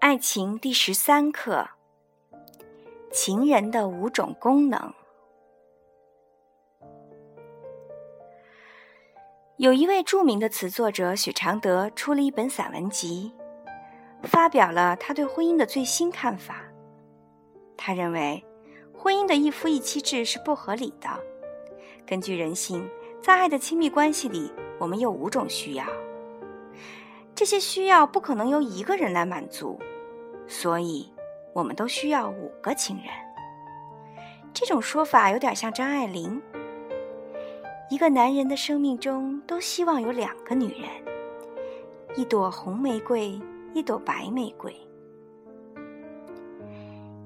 爱情第十三课：情人的五种功能。有一位著名的词作者许常德出了一本散文集，发表了他对婚姻的最新看法。他认为，婚姻的一夫一妻制是不合理的。根据人性，在爱的亲密关系里，我们有五种需要。这些需要不可能由一个人来满足，所以我们都需要五个情人。这种说法有点像张爱玲。一个男人的生命中都希望有两个女人，一朵红玫瑰，一朵白玫瑰。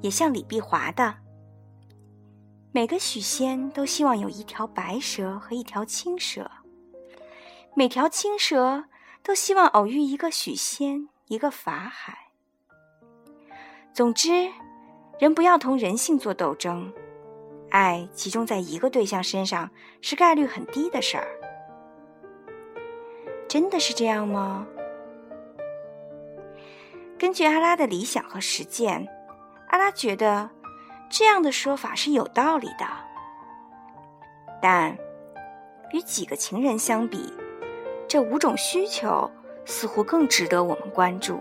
也像李碧华的，每个许仙都希望有一条白蛇和一条青蛇，每条青蛇。都希望偶遇一个许仙，一个法海。总之，人不要同人性做斗争，爱集中在一个对象身上是概率很低的事儿。真的是这样吗？根据阿拉的理想和实践，阿拉觉得这样的说法是有道理的。但与几个情人相比，这五种需求似乎更值得我们关注。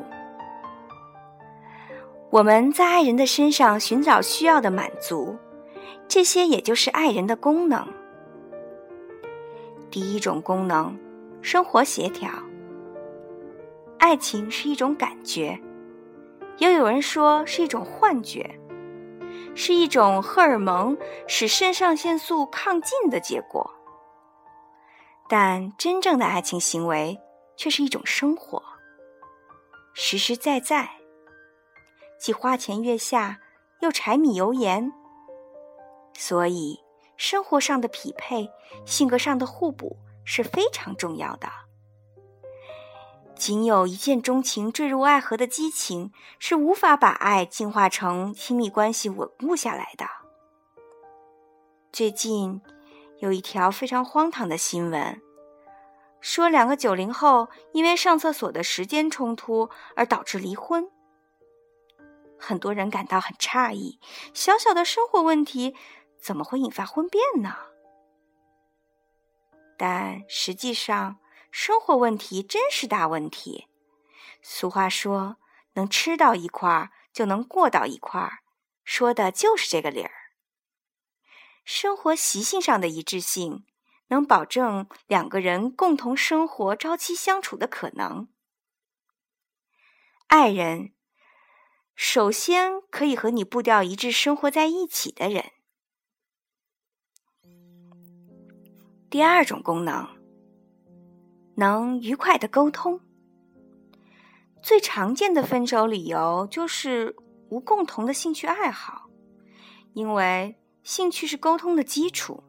我们在爱人的身上寻找需要的满足，这些也就是爱人的功能。第一种功能，生活协调。爱情是一种感觉，也有人说是一种幻觉，是一种荷尔蒙使肾上腺素亢进的结果。但真正的爱情行为却是一种生活，实实在在，既花前月下，又柴米油盐。所以，生活上的匹配、性格上的互补是非常重要的。仅有一见钟情、坠入爱河的激情，是无法把爱进化成亲密关系稳固下来的。最近。有一条非常荒唐的新闻，说两个九零后因为上厕所的时间冲突而导致离婚。很多人感到很诧异，小小的生活问题怎么会引发婚变呢？但实际上，生活问题真是大问题。俗话说：“能吃到一块儿，就能过到一块儿。”说的就是这个理儿。生活习性上的一致性，能保证两个人共同生活、朝夕相处的可能。爱人，首先可以和你步调一致、生活在一起的人。第二种功能，能愉快的沟通。最常见的分手理由就是无共同的兴趣爱好，因为。兴趣是沟通的基础，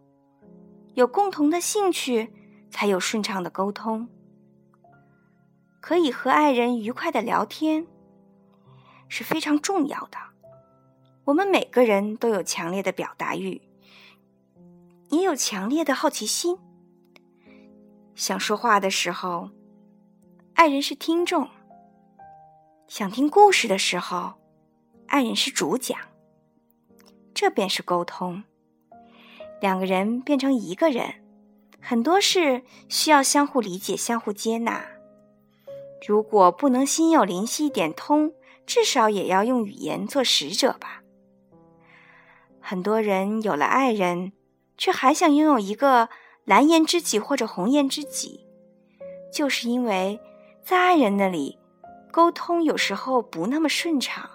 有共同的兴趣，才有顺畅的沟通。可以和爱人愉快的聊天是非常重要的。我们每个人都有强烈的表达欲，也有强烈的好奇心。想说话的时候，爱人是听众；想听故事的时候，爱人是主讲。这便是沟通，两个人变成一个人，很多事需要相互理解、相互接纳。如果不能心有灵犀一点通，至少也要用语言做使者吧。很多人有了爱人，却还想拥有一个蓝颜知己或者红颜知己，就是因为在爱人那里，沟通有时候不那么顺畅。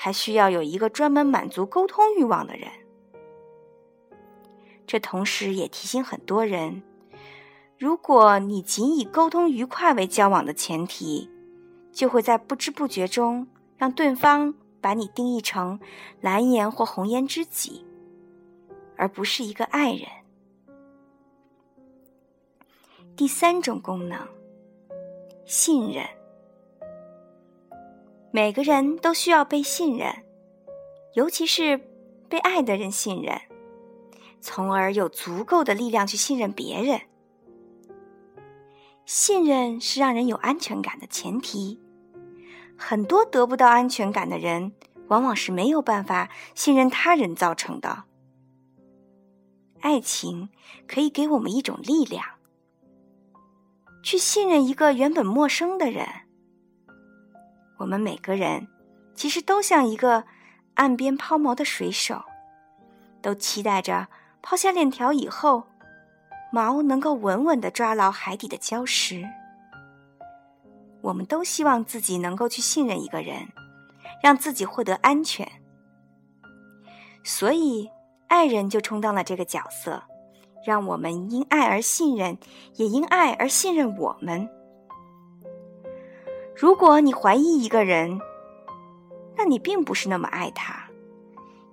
还需要有一个专门满足沟通欲望的人。这同时也提醒很多人：如果你仅以沟通愉快为交往的前提，就会在不知不觉中让对方把你定义成蓝颜或红颜知己，而不是一个爱人。第三种功能，信任。每个人都需要被信任，尤其是被爱的人信任，从而有足够的力量去信任别人。信任是让人有安全感的前提，很多得不到安全感的人，往往是没有办法信任他人造成的。爱情可以给我们一种力量，去信任一个原本陌生的人。我们每个人其实都像一个岸边抛锚的水手，都期待着抛下链条以后，锚能够稳稳的抓牢海底的礁石。我们都希望自己能够去信任一个人，让自己获得安全。所以，爱人就充当了这个角色，让我们因爱而信任，也因爱而信任我们。如果你怀疑一个人，那你并不是那么爱他，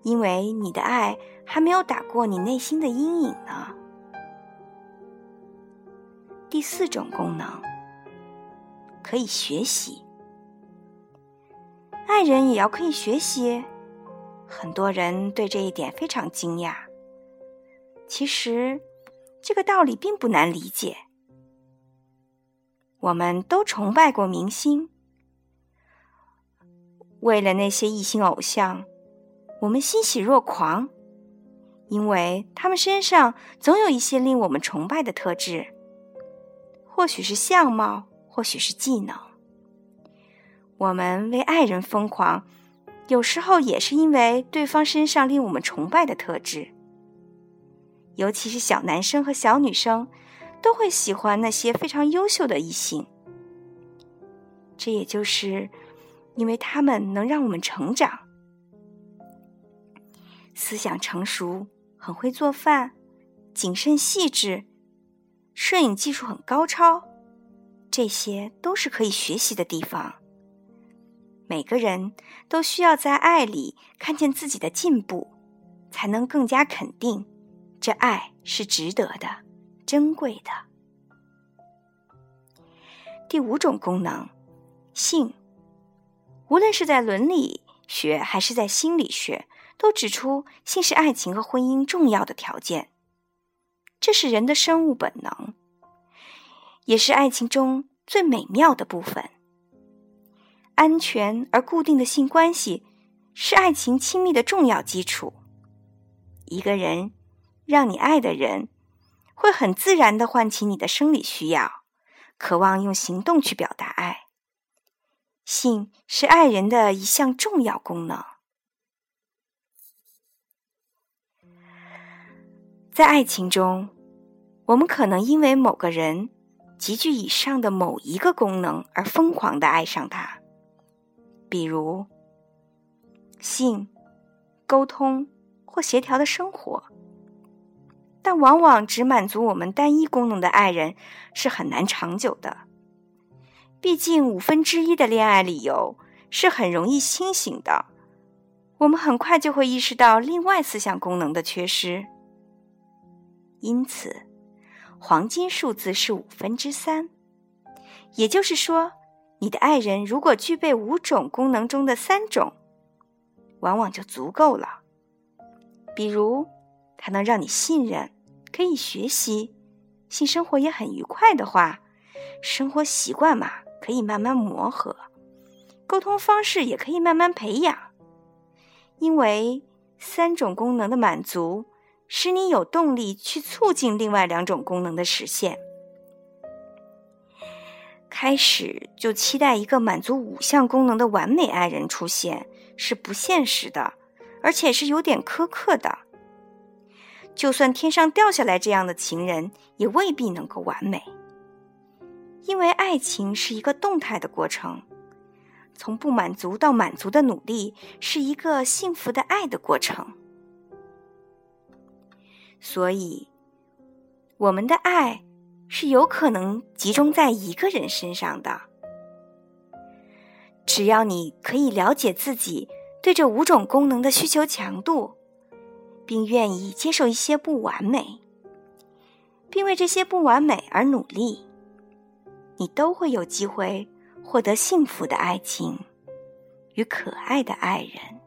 因为你的爱还没有打过你内心的阴影呢。第四种功能。可以学习，爱人也要可以学习。很多人对这一点非常惊讶。其实，这个道理并不难理解。我们都崇拜过明星，为了那些异性偶像，我们欣喜若狂，因为他们身上总有一些令我们崇拜的特质，或许是相貌。或许是技能，我们为爱人疯狂，有时候也是因为对方身上令我们崇拜的特质。尤其是小男生和小女生，都会喜欢那些非常优秀的异性。这也就是因为他们能让我们成长，思想成熟，很会做饭，谨慎细致，摄影技术很高超。这些都是可以学习的地方。每个人都需要在爱里看见自己的进步，才能更加肯定这爱是值得的、珍贵的。第五种功能，性，无论是在伦理学还是在心理学，都指出性是爱情和婚姻重要的条件。这是人的生物本能。也是爱情中最美妙的部分。安全而固定的性关系是爱情亲密的重要基础。一个人让你爱的人，会很自然的唤起你的生理需要，渴望用行动去表达爱。性是爱人的一项重要功能。在爱情中，我们可能因为某个人。极具以上的某一个功能而疯狂的爱上他，比如性、沟通或协调的生活。但往往只满足我们单一功能的爱人是很难长久的。毕竟五分之一的恋爱理由是很容易清醒的，我们很快就会意识到另外四项功能的缺失。因此。黄金数字是五分之三，也就是说，你的爱人如果具备五种功能中的三种，往往就足够了。比如，他能让你信任，可以学习，性生活也很愉快的话，生活习惯嘛，可以慢慢磨合，沟通方式也可以慢慢培养，因为三种功能的满足。使你有动力去促进另外两种功能的实现。开始就期待一个满足五项功能的完美爱人出现是不现实的，而且是有点苛刻的。就算天上掉下来这样的情人，也未必能够完美。因为爱情是一个动态的过程，从不满足到满足的努力是一个幸福的爱的过程。所以，我们的爱是有可能集中在一个人身上的。只要你可以了解自己对这五种功能的需求强度，并愿意接受一些不完美，并为这些不完美而努力，你都会有机会获得幸福的爱情与可爱的爱人。